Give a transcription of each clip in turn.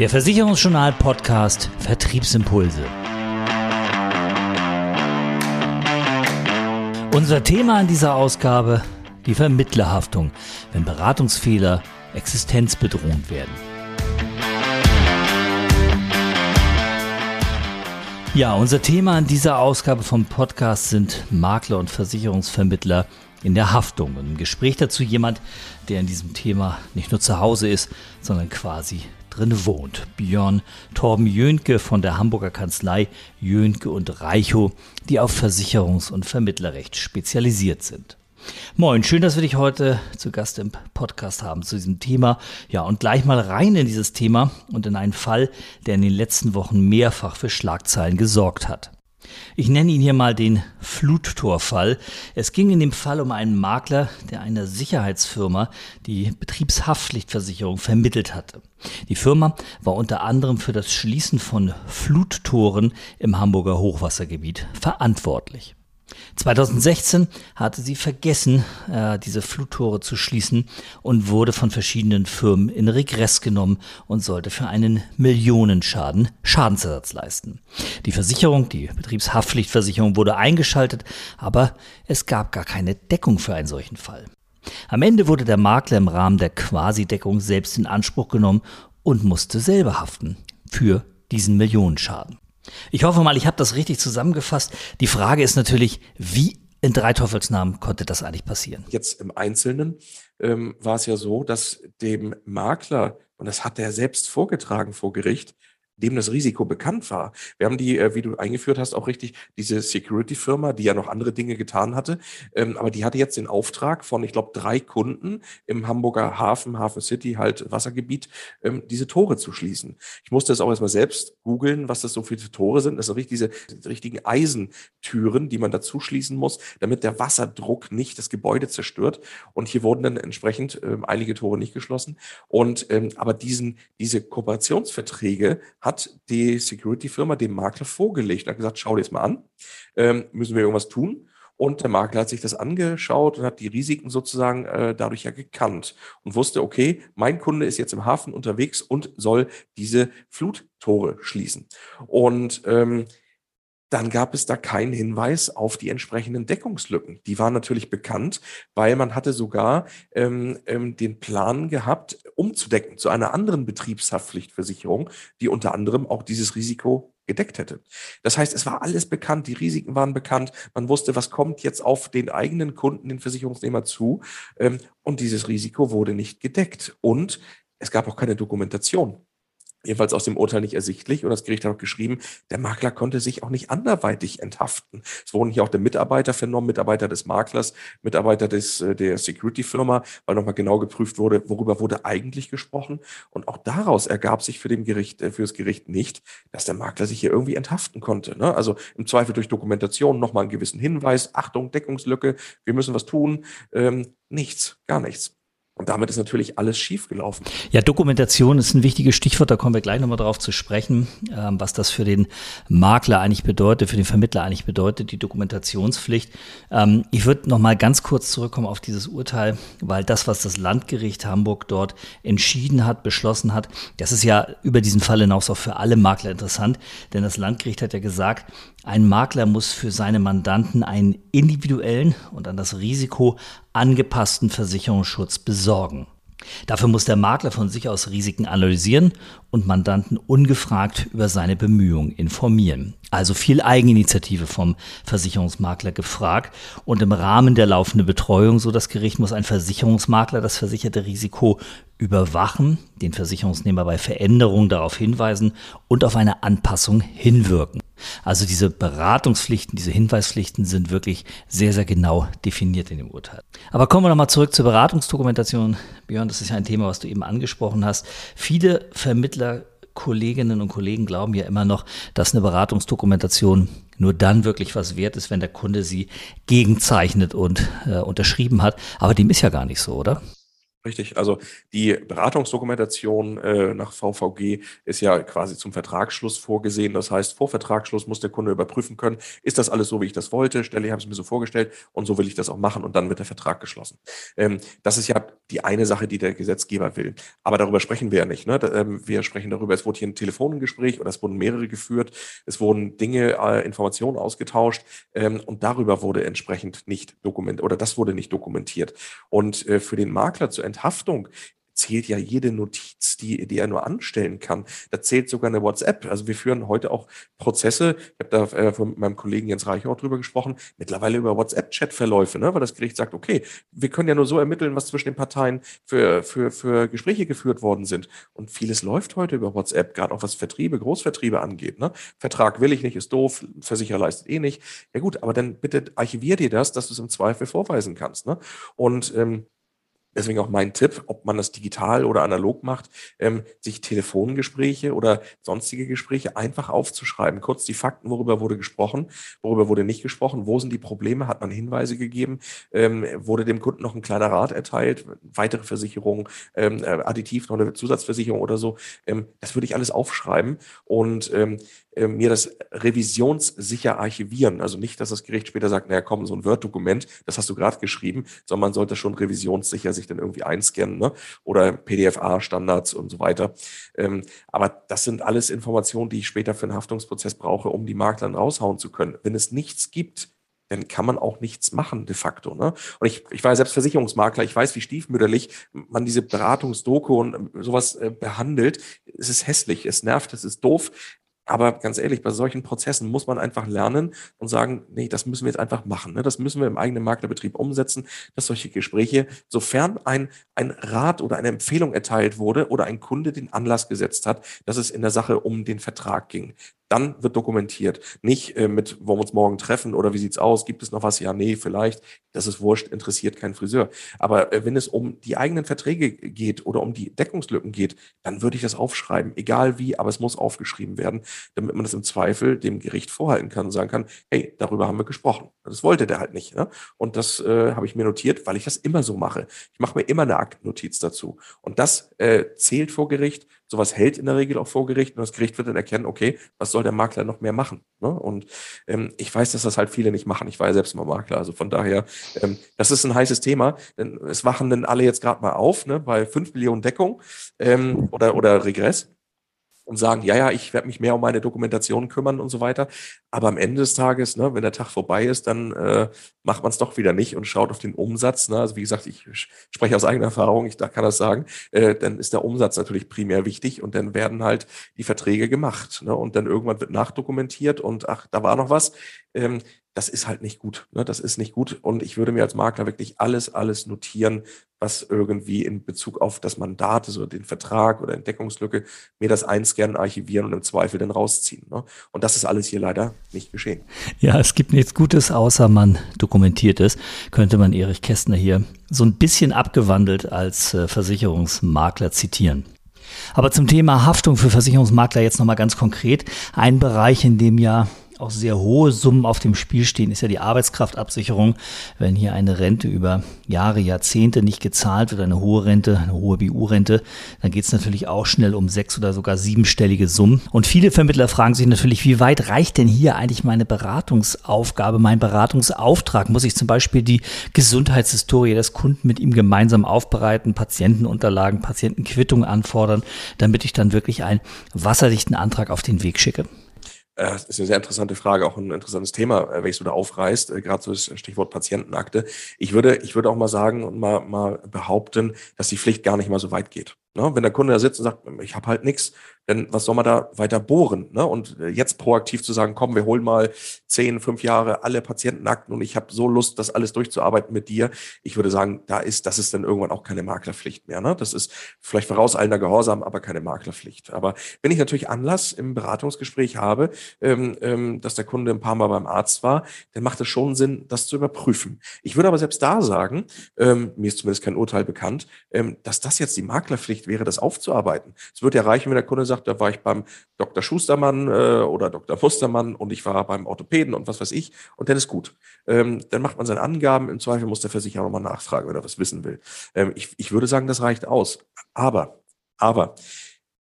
Der Versicherungsjournal Podcast Vertriebsimpulse. Unser Thema in dieser Ausgabe die Vermittlerhaftung, wenn Beratungsfehler existenzbedrohend werden. Ja, unser Thema in dieser Ausgabe vom Podcast sind Makler und Versicherungsvermittler in der Haftung. Und im Gespräch dazu jemand, der in diesem Thema nicht nur zu Hause ist, sondern quasi drin wohnt. Björn Torben Jönke von der Hamburger Kanzlei Jönke und Reichow, die auf Versicherungs- und Vermittlerrecht spezialisiert sind. Moin, schön, dass wir dich heute zu Gast im Podcast haben zu diesem Thema. Ja, und gleich mal rein in dieses Thema und in einen Fall, der in den letzten Wochen mehrfach für Schlagzeilen gesorgt hat. Ich nenne ihn hier mal den Fluttorfall. Es ging in dem Fall um einen Makler, der einer Sicherheitsfirma die Betriebshaftpflichtversicherung vermittelt hatte. Die Firma war unter anderem für das Schließen von Fluttoren im Hamburger Hochwassergebiet verantwortlich. 2016 hatte sie vergessen, äh, diese Fluttore zu schließen und wurde von verschiedenen Firmen in Regress genommen und sollte für einen Millionenschaden Schadensersatz leisten. Die Versicherung, die Betriebshaftpflichtversicherung wurde eingeschaltet, aber es gab gar keine Deckung für einen solchen Fall. Am Ende wurde der Makler im Rahmen der Quasi-Deckung selbst in Anspruch genommen und musste selber haften für diesen Millionenschaden. Ich hoffe mal, ich habe das richtig zusammengefasst. Die Frage ist natürlich, wie in drei Teufelsnamen konnte das eigentlich passieren? Jetzt im Einzelnen ähm, war es ja so, dass dem Makler, und das hat er selbst vorgetragen vor Gericht, dem das Risiko bekannt war. Wir haben die, äh, wie du eingeführt hast, auch richtig, diese Security-Firma, die ja noch andere Dinge getan hatte, ähm, aber die hatte jetzt den Auftrag von, ich glaube, drei Kunden im Hamburger Hafen, Hafen City, halt Wassergebiet, ähm, diese Tore zu schließen. Ich musste es auch erstmal selbst googeln, was das so viele Tore sind. Das sind richtig diese, richtigen Eisentüren, die man dazu schließen muss, damit der Wasserdruck nicht das Gebäude zerstört. Und hier wurden dann entsprechend ähm, einige Tore nicht geschlossen. Und aber diesen, diese Kooperationsverträge hat hat die Security-Firma dem Makler vorgelegt und hat gesagt, schau dir das mal an, ähm, müssen wir irgendwas tun? Und der Makler hat sich das angeschaut und hat die Risiken sozusagen äh, dadurch ja gekannt und wusste, okay, mein Kunde ist jetzt im Hafen unterwegs und soll diese Fluttore schließen. Und ähm, dann gab es da keinen Hinweis auf die entsprechenden Deckungslücken. Die waren natürlich bekannt, weil man hatte sogar ähm, ähm, den Plan gehabt, umzudecken zu einer anderen Betriebshaftpflichtversicherung, die unter anderem auch dieses Risiko gedeckt hätte. Das heißt, es war alles bekannt, die Risiken waren bekannt, man wusste, was kommt jetzt auf den eigenen Kunden, den Versicherungsnehmer zu ähm, und dieses Risiko wurde nicht gedeckt und es gab auch keine Dokumentation jedenfalls aus dem Urteil nicht ersichtlich. Und das Gericht hat auch geschrieben, der Makler konnte sich auch nicht anderweitig enthaften. Es wurden hier auch der Mitarbeiter vernommen, Mitarbeiter des Maklers, Mitarbeiter des, äh, der Security-Firma, weil nochmal genau geprüft wurde, worüber wurde eigentlich gesprochen. Und auch daraus ergab sich für, den Gericht, äh, für das Gericht nicht, dass der Makler sich hier irgendwie enthaften konnte. Ne? Also im Zweifel durch Dokumentation nochmal einen gewissen Hinweis, Achtung, Deckungslücke, wir müssen was tun. Ähm, nichts, gar nichts. Und damit ist natürlich alles schiefgelaufen. Ja, Dokumentation ist ein wichtiges Stichwort, da kommen wir gleich nochmal drauf zu sprechen, ähm, was das für den Makler eigentlich bedeutet, für den Vermittler eigentlich bedeutet, die Dokumentationspflicht. Ähm, ich würde nochmal ganz kurz zurückkommen auf dieses Urteil, weil das, was das Landgericht Hamburg dort entschieden hat, beschlossen hat, das ist ja über diesen Fall hinaus auch für alle Makler interessant, denn das Landgericht hat ja gesagt, ein Makler muss für seine Mandanten einen individuellen und an das Risiko angepassten Versicherungsschutz besorgen. Dafür muss der Makler von sich aus Risiken analysieren und Mandanten ungefragt über seine Bemühungen informieren. Also viel Eigeninitiative vom Versicherungsmakler gefragt und im Rahmen der laufenden Betreuung, so das Gericht, muss ein Versicherungsmakler das versicherte Risiko überwachen, den Versicherungsnehmer bei Veränderungen darauf hinweisen und auf eine Anpassung hinwirken. Also diese Beratungspflichten, diese Hinweispflichten sind wirklich sehr, sehr genau definiert in dem Urteil. Aber kommen wir nochmal zurück zur Beratungsdokumentation. Björn, das ist ja ein Thema, was du eben angesprochen hast. Viele Vermittler Kolleginnen und Kollegen glauben ja immer noch, dass eine Beratungsdokumentation nur dann wirklich was wert ist, wenn der Kunde sie gegenzeichnet und äh, unterschrieben hat. Aber dem ist ja gar nicht so, oder? Richtig, also die Beratungsdokumentation äh, nach VVG ist ja quasi zum Vertragsschluss vorgesehen. Das heißt, vor Vertragsschluss muss der Kunde überprüfen können, ist das alles so, wie ich das wollte? Stelle, ich habe es mir so vorgestellt und so will ich das auch machen und dann wird der Vertrag geschlossen. Ähm, das ist ja die eine Sache, die der Gesetzgeber will. Aber darüber sprechen wir ja nicht. Ne? Da, ähm, wir sprechen darüber, es wurde hier ein Telefongespräch oder es wurden mehrere geführt, es wurden Dinge, äh, Informationen ausgetauscht ähm, und darüber wurde entsprechend nicht dokumentiert oder das wurde nicht dokumentiert. Und äh, für den Makler zu Enthaftung zählt ja jede Notiz, die, die er nur anstellen kann. Da zählt sogar eine WhatsApp. Also wir führen heute auch Prozesse, ich habe da äh, von meinem Kollegen Jens Reich auch drüber gesprochen, mittlerweile über WhatsApp-Chat-Verläufe, ne? weil das Gericht sagt, okay, wir können ja nur so ermitteln, was zwischen den Parteien für, für, für Gespräche geführt worden sind. Und vieles läuft heute über WhatsApp, gerade auch was Vertriebe, Großvertriebe angeht. Ne? Vertrag will ich nicht, ist doof, Versicherer leistet eh nicht. Ja gut, aber dann bitte archivier dir das, dass du es im Zweifel vorweisen kannst. Ne? Und ähm, Deswegen auch mein Tipp, ob man das digital oder analog macht, ähm, sich Telefongespräche oder sonstige Gespräche einfach aufzuschreiben. Kurz die Fakten, worüber wurde gesprochen, worüber wurde nicht gesprochen, wo sind die Probleme, hat man Hinweise gegeben, ähm, wurde dem Kunden noch ein kleiner Rat erteilt, weitere Versicherungen, ähm, äh, additiv noch eine Zusatzversicherung oder so. Ähm, das würde ich alles aufschreiben und ähm, äh, mir das revisionssicher archivieren. Also nicht, dass das Gericht später sagt, naja, komm, so ein Word-Dokument, das hast du gerade geschrieben, sondern man sollte schon revisionssicher sich dann irgendwie einscannen ne? oder PDFA-Standards und so weiter. Ähm, aber das sind alles Informationen, die ich später für einen Haftungsprozess brauche, um die Makler raushauen zu können. Wenn es nichts gibt, dann kann man auch nichts machen de facto. Ne? Und ich, ich war ja selbst Versicherungsmakler, ich weiß, wie stiefmütterlich man diese Beratungsdoku und sowas äh, behandelt. Es ist hässlich, es nervt, es ist doof. Aber ganz ehrlich, bei solchen Prozessen muss man einfach lernen und sagen, nee, das müssen wir jetzt einfach machen. Ne? Das müssen wir im eigenen Maklerbetrieb umsetzen, dass solche Gespräche, sofern ein, ein Rat oder eine Empfehlung erteilt wurde oder ein Kunde den Anlass gesetzt hat, dass es in der Sache um den Vertrag ging, dann wird dokumentiert. Nicht äh, mit, wollen wir uns morgen treffen oder wie sieht's aus? Gibt es noch was? Ja, nee, vielleicht. Das ist wurscht, interessiert kein Friseur. Aber äh, wenn es um die eigenen Verträge geht oder um die Deckungslücken geht, dann würde ich das aufschreiben. Egal wie, aber es muss aufgeschrieben werden, damit man das im Zweifel dem Gericht vorhalten kann und sagen kann, hey, darüber haben wir gesprochen. Das wollte der halt nicht. Ne? Und das äh, habe ich mir notiert, weil ich das immer so mache. Ich mache mir immer eine Aktennotiz dazu. Und das äh, zählt vor Gericht Sowas hält in der Regel auch vor Gericht und das Gericht wird dann erkennen, okay, was soll der Makler noch mehr machen? Ne? Und ähm, ich weiß, dass das halt viele nicht machen. Ich war ja selbst mal Makler, also von daher, ähm, das ist ein heißes Thema, denn es wachen dann alle jetzt gerade mal auf, ne, bei fünf Millionen Deckung ähm, oder, oder Regress und sagen, ja, ja, ich werde mich mehr um meine Dokumentation kümmern und so weiter. Aber am Ende des Tages, ne, wenn der Tag vorbei ist, dann äh, macht man es doch wieder nicht und schaut auf den Umsatz. Ne? Also wie gesagt, ich spreche aus eigener Erfahrung, ich da kann das sagen, äh, dann ist der Umsatz natürlich primär wichtig und dann werden halt die Verträge gemacht. Ne? Und dann irgendwann wird nachdokumentiert und ach, da war noch was. Ähm, das ist halt nicht gut. Ne? Das ist nicht gut. Und ich würde mir als Makler wirklich alles, alles notieren, was irgendwie in Bezug auf das Mandat, also den Vertrag oder Entdeckungslücke, mir das einscannen, archivieren und im Zweifel dann rausziehen. Ne? Und das ist alles hier leider nicht geschehen. Ja, es gibt nichts Gutes, außer man dokumentiert es. Könnte man Erich Kästner hier so ein bisschen abgewandelt als äh, Versicherungsmakler zitieren. Aber zum Thema Haftung für Versicherungsmakler jetzt nochmal ganz konkret. Ein Bereich, in dem ja auch sehr hohe Summen auf dem Spiel stehen, ist ja die Arbeitskraftabsicherung. Wenn hier eine Rente über Jahre, Jahrzehnte nicht gezahlt wird, eine hohe Rente, eine hohe BU-Rente, dann geht es natürlich auch schnell um sechs oder sogar siebenstellige Summen. Und viele Vermittler fragen sich natürlich, wie weit reicht denn hier eigentlich meine Beratungsaufgabe, mein Beratungsauftrag? Muss ich zum Beispiel die Gesundheitshistorie des Kunden mit ihm gemeinsam aufbereiten, Patientenunterlagen, Patientenquittungen anfordern, damit ich dann wirklich einen wasserdichten Antrag auf den Weg schicke? Äh, das ist eine sehr interessante Frage, auch ein interessantes Thema, äh, welches du da aufreißt, äh, gerade so das Stichwort Patientenakte. Ich würde, ich würde auch mal sagen und mal, mal behaupten, dass die Pflicht gar nicht mal so weit geht. Ne? Wenn der Kunde da sitzt und sagt, ich habe halt nichts, denn was soll man da weiter bohren? Ne? Und äh, jetzt proaktiv zu sagen, komm, wir holen mal zehn, fünf Jahre alle Patientenakten und ich habe so Lust, das alles durchzuarbeiten mit dir. Ich würde sagen, da ist, das ist dann irgendwann auch keine Maklerpflicht mehr. Ne? Das ist vielleicht vorauseilender Gehorsam, aber keine Maklerpflicht. Aber wenn ich natürlich Anlass im Beratungsgespräch habe, ähm, ähm, dass der Kunde ein paar Mal beim Arzt war, dann macht es schon Sinn, das zu überprüfen. Ich würde aber selbst da sagen, ähm, mir ist zumindest kein Urteil bekannt, ähm, dass das jetzt die Maklerpflicht Pflicht wäre, das aufzuarbeiten. Es wird ja reichen, wenn der Kunde sagt, da war ich beim Dr. Schustermann äh, oder Dr. Mustermann und ich war beim Orthopäden und was weiß ich und dann ist gut. Ähm, dann macht man seine Angaben, im Zweifel muss der Versicherer nochmal nachfragen, wenn er was wissen will. Ähm, ich, ich würde sagen, das reicht aus. Aber, aber,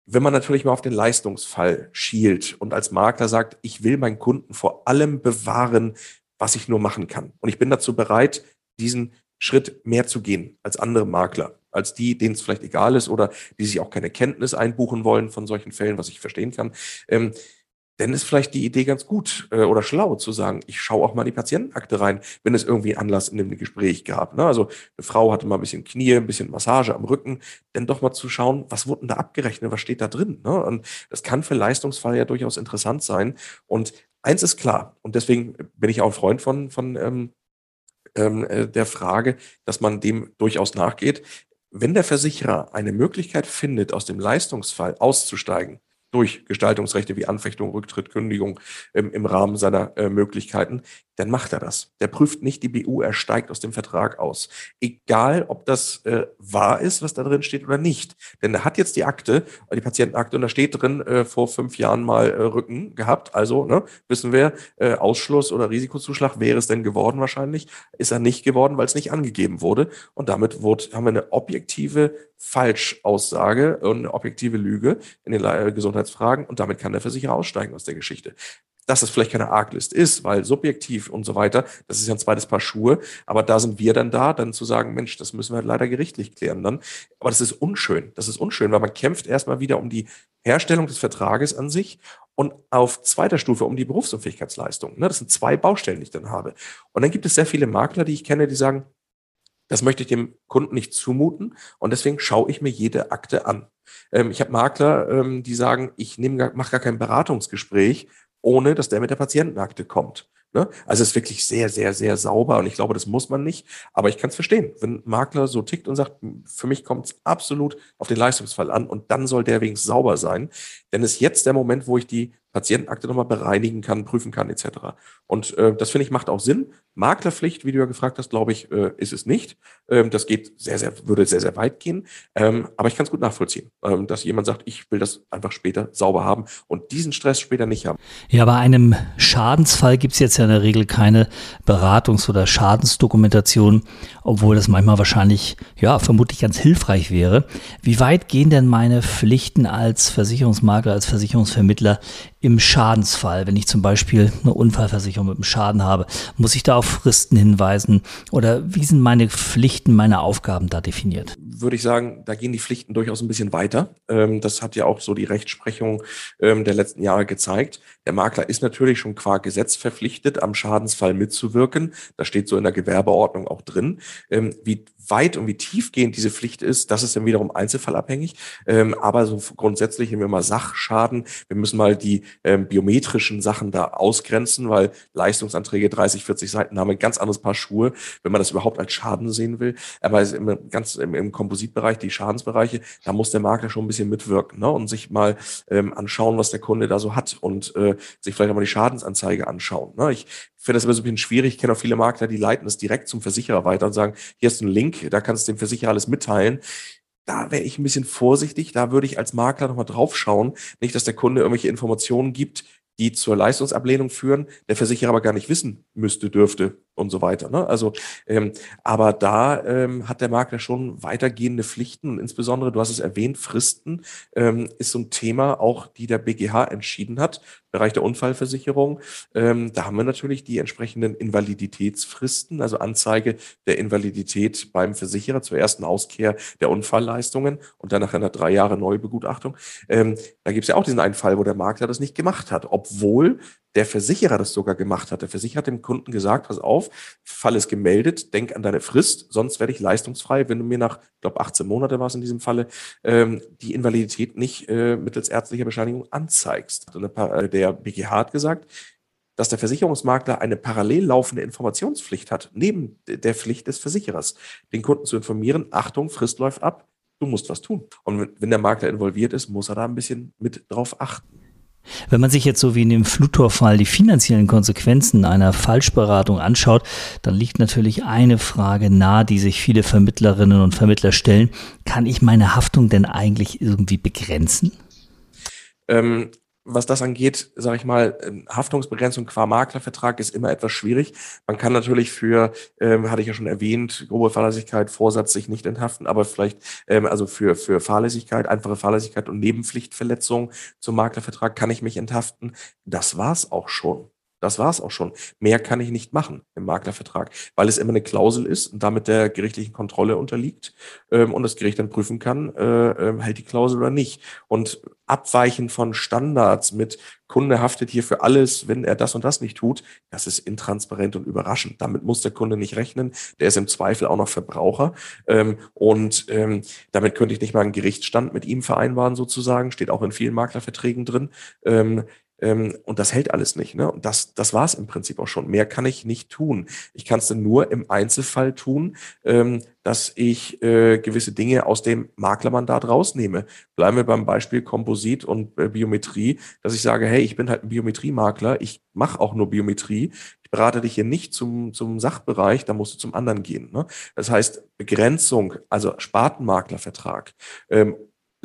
wenn man natürlich mal auf den Leistungsfall schielt und als Makler sagt, ich will meinen Kunden vor allem bewahren, was ich nur machen kann. Und ich bin dazu bereit, diesen Schritt mehr zu gehen als andere Makler, als die, denen es vielleicht egal ist oder die sich auch keine Kenntnis einbuchen wollen von solchen Fällen, was ich verstehen kann. Ähm, dann ist vielleicht die Idee ganz gut äh, oder schlau zu sagen, ich schaue auch mal in die Patientenakte rein, wenn es irgendwie Anlass in dem Gespräch gab. Ne? Also eine Frau hatte mal ein bisschen Knie, ein bisschen Massage am Rücken, dann doch mal zu schauen, was wurde denn da abgerechnet, was steht da drin. Ne? Und das kann für Leistungsfall ja durchaus interessant sein. Und eins ist klar, und deswegen bin ich auch ein Freund von, von ähm, ähm, äh, der Frage, dass man dem durchaus nachgeht. Wenn der Versicherer eine Möglichkeit findet, aus dem Leistungsfall auszusteigen, durch Gestaltungsrechte wie Anfechtung, Rücktritt, Kündigung ähm, im Rahmen seiner äh, Möglichkeiten, dann macht er das. Der prüft nicht die BU, er steigt aus dem Vertrag aus. Egal, ob das äh, wahr ist, was da drin steht oder nicht. Denn er hat jetzt die Akte, die Patientenakte, und da steht drin, äh, vor fünf Jahren mal äh, Rücken gehabt. Also ne, wissen wir, äh, Ausschluss oder Risikozuschlag wäre es denn geworden wahrscheinlich. Ist er nicht geworden, weil es nicht angegeben wurde. Und damit wurde, haben wir eine objektive Falschaussage und eine objektive Lüge in den äh, Gesundheitsfragen. Und damit kann der Versicherer aussteigen aus der Geschichte dass es vielleicht keine Arglist ist, weil subjektiv und so weiter, das ist ja ein zweites Paar Schuhe, aber da sind wir dann da, dann zu sagen, Mensch, das müssen wir leider gerichtlich klären dann. Aber das ist unschön, das ist unschön, weil man kämpft erstmal wieder um die Herstellung des Vertrages an sich und auf zweiter Stufe um die Berufsunfähigkeitsleistung. Ne, das sind zwei Baustellen, die ich dann habe. Und dann gibt es sehr viele Makler, die ich kenne, die sagen, das möchte ich dem Kunden nicht zumuten und deswegen schaue ich mir jede Akte an. Ähm, ich habe Makler, ähm, die sagen, ich mache gar kein Beratungsgespräch, ohne dass der mit der Patientenakte kommt. Ne? Also es ist wirklich sehr, sehr, sehr sauber und ich glaube, das muss man nicht. Aber ich kann es verstehen, wenn ein Makler so tickt und sagt, für mich kommt es absolut auf den Leistungsfall an und dann soll der wenigstens sauber sein. Denn es ist jetzt der Moment, wo ich die Patientenakte nochmal bereinigen kann, prüfen kann, etc. Und äh, das finde ich macht auch Sinn. Maklerpflicht, wie du ja gefragt hast, glaube ich, äh, ist es nicht. Ähm, das geht sehr, sehr, würde sehr, sehr weit gehen. Ähm, aber ich kann es gut nachvollziehen, ähm, dass jemand sagt, ich will das einfach später sauber haben und diesen Stress später nicht haben. Ja, bei einem Schadensfall gibt es jetzt ja in der Regel keine Beratungs- oder Schadensdokumentation, obwohl das manchmal wahrscheinlich, ja, vermutlich ganz hilfreich wäre. Wie weit gehen denn meine Pflichten als Versicherungsmakler, als Versicherungsvermittler im Schadensfall, wenn ich zum Beispiel eine Unfallversicherung mit einem Schaden habe, muss ich da auf Fristen hinweisen oder wie sind meine Pflichten, meine Aufgaben da definiert? Würde ich sagen, da gehen die Pflichten durchaus ein bisschen weiter. Ähm, das hat ja auch so die Rechtsprechung ähm, der letzten Jahre gezeigt. Der Makler ist natürlich schon qua Gesetz verpflichtet, am Schadensfall mitzuwirken. Das steht so in der Gewerbeordnung auch drin. Ähm, wie weit und wie tiefgehend diese Pflicht ist, das ist dann wiederum einzelfallabhängig. Aber so grundsätzlich haben wir mal Sachschaden. Wir müssen mal die ähm, biometrischen Sachen da ausgrenzen, weil Leistungsanträge 30, 40 Seiten haben ein ganz anderes Paar Schuhe, wenn man das überhaupt als Schaden sehen will. Aber im, ganz im, im Kompositbereich, die Schadensbereiche, da muss der Makler schon ein bisschen mitwirken ne? und sich mal ähm, anschauen, was der Kunde da so hat und äh, sich vielleicht auch mal die Schadensanzeige anschauen. Ne? Ich finde das immer so ein bisschen schwierig. Ich kenne auch viele Makler, die leiten es direkt zum Versicherer weiter und sagen, hier ist ein Link, da kannst du dem Versicherer alles mitteilen da wäre ich ein bisschen vorsichtig. Da würde ich als Makler nochmal drauf schauen. Nicht, dass der Kunde irgendwelche Informationen gibt, die zur Leistungsablehnung führen, der Versicherer aber gar nicht wissen müsste, dürfte und so weiter. Ne? Also, ähm, aber da ähm, hat der Makler schon weitergehende Pflichten und insbesondere, du hast es erwähnt, Fristen ähm, ist so ein Thema auch, die der BGH entschieden hat, Bereich der Unfallversicherung. Ähm, da haben wir natürlich die entsprechenden Invaliditätsfristen, also Anzeige der Invalidität beim Versicherer zur ersten Auskehr der Unfallleistungen und dann nach einer drei Jahre Neubegutachtung. Ähm, da gibt es ja auch diesen einen Fall, wo der Makler das nicht gemacht hat, obwohl der Versicherer das sogar gemacht hat. Der Versicherer hat dem Kunden gesagt, pass auf, Fall ist gemeldet, denk an deine Frist, sonst werde ich leistungsfrei, wenn du mir nach, ich glaube 18 Monate war es in diesem Falle, ähm, die Invalidität nicht äh, mittels ärztlicher Bescheinigung anzeigst. Äh, der BGH hat gesagt, dass der Versicherungsmakler eine parallel laufende Informationspflicht hat, neben der Pflicht des Versicherers, den Kunden zu informieren, Achtung, Frist läuft ab, du musst was tun. Und wenn der Makler involviert ist, muss er da ein bisschen mit drauf achten. Wenn man sich jetzt so wie in dem Flutor-Fall die finanziellen Konsequenzen einer Falschberatung anschaut, dann liegt natürlich eine Frage nahe, die sich viele Vermittlerinnen und Vermittler stellen. Kann ich meine Haftung denn eigentlich irgendwie begrenzen? Ähm, was das angeht, sage ich mal, ähm, Haftungsbegrenzung qua Maklervertrag ist immer etwas schwierig. Man kann natürlich für, ähm, hatte ich ja schon erwähnt, grobe Fahrlässigkeit, Vorsatz sich nicht enthaften, aber vielleicht, ähm, also für, für Fahrlässigkeit, einfache Fahrlässigkeit und Nebenpflichtverletzung zum Maklervertrag kann ich mich enthaften. Das war's auch schon. Das war's auch schon. Mehr kann ich nicht machen im Maklervertrag, weil es immer eine Klausel ist und damit der gerichtlichen Kontrolle unterliegt ähm, und das Gericht dann prüfen kann, äh, äh, hält die Klausel oder nicht. Und Abweichen von Standards mit Kunde haftet hier für alles, wenn er das und das nicht tut, das ist intransparent und überraschend. Damit muss der Kunde nicht rechnen. Der ist im Zweifel auch noch Verbraucher. Ähm, und ähm, damit könnte ich nicht mal einen Gerichtsstand mit ihm vereinbaren, sozusagen. Steht auch in vielen Maklerverträgen drin. Ähm, ähm, und das hält alles nicht. Ne? Und das, das war es im Prinzip auch schon. Mehr kann ich nicht tun. Ich kann es nur im Einzelfall tun, ähm, dass ich äh, gewisse Dinge aus dem Maklermandat rausnehme. Bleiben wir beim Beispiel Komposit und äh, Biometrie, dass ich sage, hey, ich bin halt ein Biometriemakler, ich mache auch nur Biometrie. Ich berate dich hier nicht zum, zum Sachbereich, da musst du zum anderen gehen. Ne? Das heißt, Begrenzung, also Spartenmaklervertrag, ähm,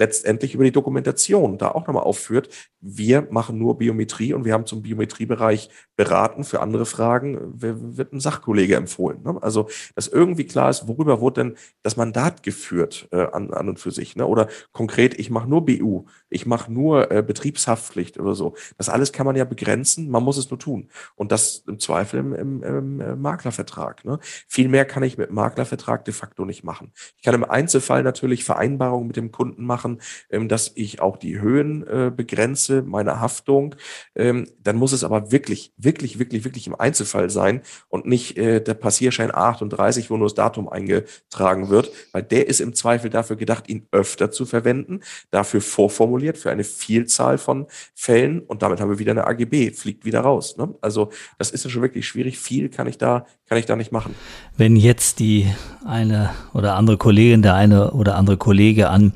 letztendlich über die Dokumentation da auch nochmal aufführt. Wir machen nur Biometrie und wir haben zum Biometriebereich beraten. Für andere Fragen wird ein Sachkollege empfohlen. Ne? Also, dass irgendwie klar ist, worüber wurde denn das Mandat geführt äh, an, an und für sich. Ne? Oder konkret, ich mache nur BU, ich mache nur äh, Betriebshaftpflicht oder so. Das alles kann man ja begrenzen, man muss es nur tun. Und das im Zweifel im, im, im äh, Maklervertrag. Ne? Viel mehr kann ich mit Maklervertrag de facto nicht machen. Ich kann im Einzelfall natürlich Vereinbarungen mit dem Kunden machen, machen, ähm, dass ich auch die Höhen äh, begrenze meiner Haftung. Ähm, dann muss es aber wirklich, wirklich, wirklich, wirklich im Einzelfall sein und nicht äh, der Passierschein 38, wo nur das Datum eingetragen wird, weil der ist im Zweifel dafür gedacht, ihn öfter zu verwenden, dafür vorformuliert für eine Vielzahl von Fällen und damit haben wir wieder eine AGB, fliegt wieder raus. Ne? Also das ist ja schon wirklich schwierig. Viel kann ich da, kann ich da nicht machen. Wenn jetzt die eine oder andere Kollegin, der eine oder andere Kollege an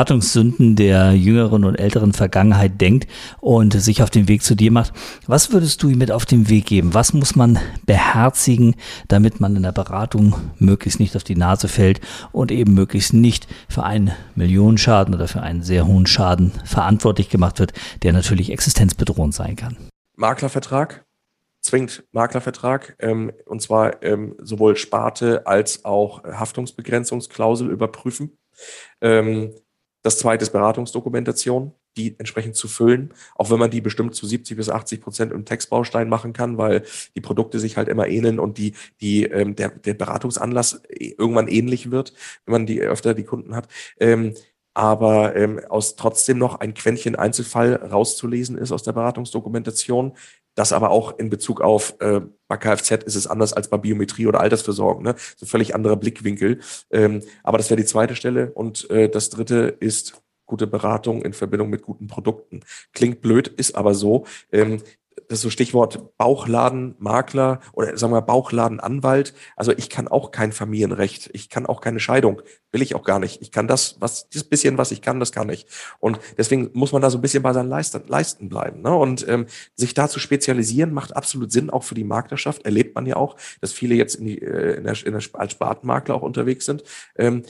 Beratungssünden der jüngeren und älteren Vergangenheit denkt und sich auf den Weg zu dir macht, was würdest du ihm mit auf den Weg geben? Was muss man beherzigen, damit man in der Beratung möglichst nicht auf die Nase fällt und eben möglichst nicht für einen Millionenschaden oder für einen sehr hohen Schaden verantwortlich gemacht wird, der natürlich existenzbedrohend sein kann? Maklervertrag, zwingt Maklervertrag, ähm, und zwar ähm, sowohl Sparte als auch Haftungsbegrenzungsklausel überprüfen. Ähm, das zweite ist Beratungsdokumentation, die entsprechend zu füllen, auch wenn man die bestimmt zu 70 bis 80 Prozent im Textbaustein machen kann, weil die Produkte sich halt immer ähneln und die, die, ähm, der, der Beratungsanlass irgendwann ähnlich wird, wenn man die öfter die Kunden hat. Ähm, aber ähm, aus trotzdem noch ein Quäntchen Einzelfall rauszulesen ist aus der Beratungsdokumentation, das aber auch in Bezug auf äh, bei Kfz ist es anders als bei Biometrie oder Altersversorgung, ne? So völlig anderer Blickwinkel. Ähm, aber das wäre die zweite Stelle. Und äh, das dritte ist gute Beratung in Verbindung mit guten Produkten. Klingt blöd, ist aber so. Ähm, das ist so Stichwort Bauchladenmakler oder sagen wir Bauchladenanwalt. Also ich kann auch kein Familienrecht, ich kann auch keine Scheidung, will ich auch gar nicht. Ich kann das, was dieses bisschen, was ich kann, das kann ich. Und deswegen muss man da so ein bisschen bei seinen Leisten, Leisten bleiben. Ne? Und ähm, sich da zu spezialisieren macht absolut Sinn, auch für die Maklerschaft. Erlebt man ja auch, dass viele jetzt in die, äh, in der, in der, als Spartenmakler auch unterwegs sind. Ähm,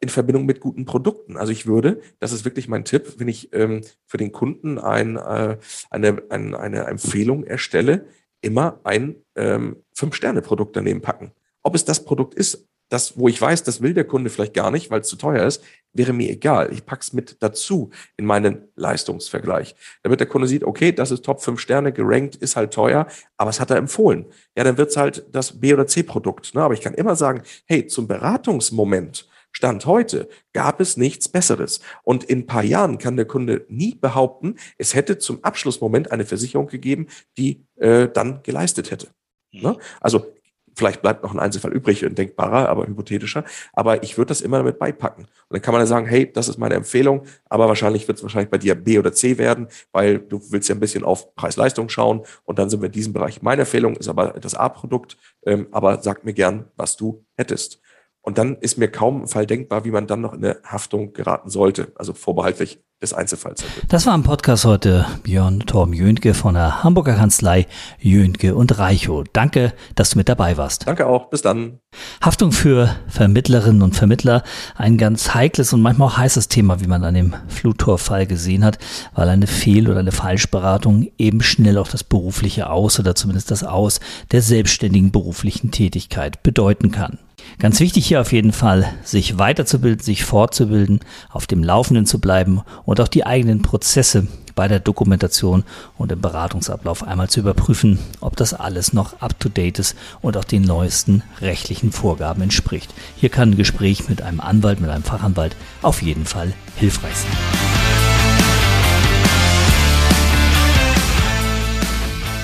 in Verbindung mit guten Produkten. Also ich würde, das ist wirklich mein Tipp, wenn ich ähm, für den Kunden ein, äh, eine, ein, eine Empfehlung erstelle, immer ein ähm, Fünf-Sterne-Produkt daneben packen. Ob es das Produkt ist, das, wo ich weiß, das will der Kunde vielleicht gar nicht, weil es zu teuer ist, wäre mir egal. Ich pack's mit dazu in meinen Leistungsvergleich. Damit der Kunde sieht, okay, das ist Top 5 Sterne, gerankt, ist halt teuer, aber es hat er empfohlen. Ja, dann wird's halt das B- oder C-Produkt. Ne? Aber ich kann immer sagen, hey, zum Beratungsmoment Stand heute gab es nichts Besseres. Und in ein paar Jahren kann der Kunde nie behaupten, es hätte zum Abschlussmoment eine Versicherung gegeben, die äh, dann geleistet hätte. Mhm. Ne? Also vielleicht bleibt noch ein Einzelfall übrig, ein denkbarer, aber hypothetischer. Aber ich würde das immer damit beipacken. Und dann kann man ja sagen, hey, das ist meine Empfehlung, aber wahrscheinlich wird es wahrscheinlich bei dir B oder C werden, weil du willst ja ein bisschen auf Preis-Leistung schauen und dann sind wir in diesem Bereich. Meine Empfehlung ist aber das A-Produkt, ähm, aber sag mir gern, was du hättest. Und dann ist mir kaum ein Fall denkbar, wie man dann noch in eine Haftung geraten sollte. Also vorbehaltlich des Einzelfalls. Das war im Podcast heute Björn Torben Jönke von der Hamburger Kanzlei Jönke und Reichow. Danke, dass du mit dabei warst. Danke auch. Bis dann. Haftung für Vermittlerinnen und Vermittler. Ein ganz heikles und manchmal auch heißes Thema, wie man an dem Flutor-Fall gesehen hat, weil eine Fehl- oder eine Falschberatung eben schnell auch das berufliche Aus oder zumindest das Aus der selbstständigen beruflichen Tätigkeit bedeuten kann. Ganz wichtig hier auf jeden Fall, sich weiterzubilden, sich fortzubilden, auf dem Laufenden zu bleiben und auch die eigenen Prozesse bei der Dokumentation und im Beratungsablauf einmal zu überprüfen, ob das alles noch up-to-date ist und auch den neuesten rechtlichen Vorgaben entspricht. Hier kann ein Gespräch mit einem Anwalt, mit einem Fachanwalt auf jeden Fall hilfreich sein.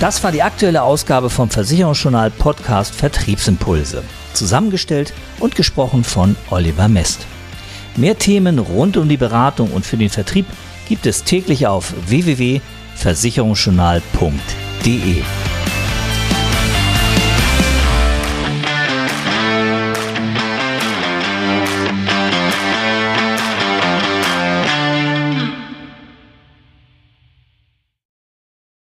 Das war die aktuelle Ausgabe vom Versicherungsjournal Podcast Vertriebsimpulse zusammengestellt und gesprochen von Oliver Mest. Mehr Themen rund um die Beratung und für den Vertrieb gibt es täglich auf www.versicherungsjournal.de.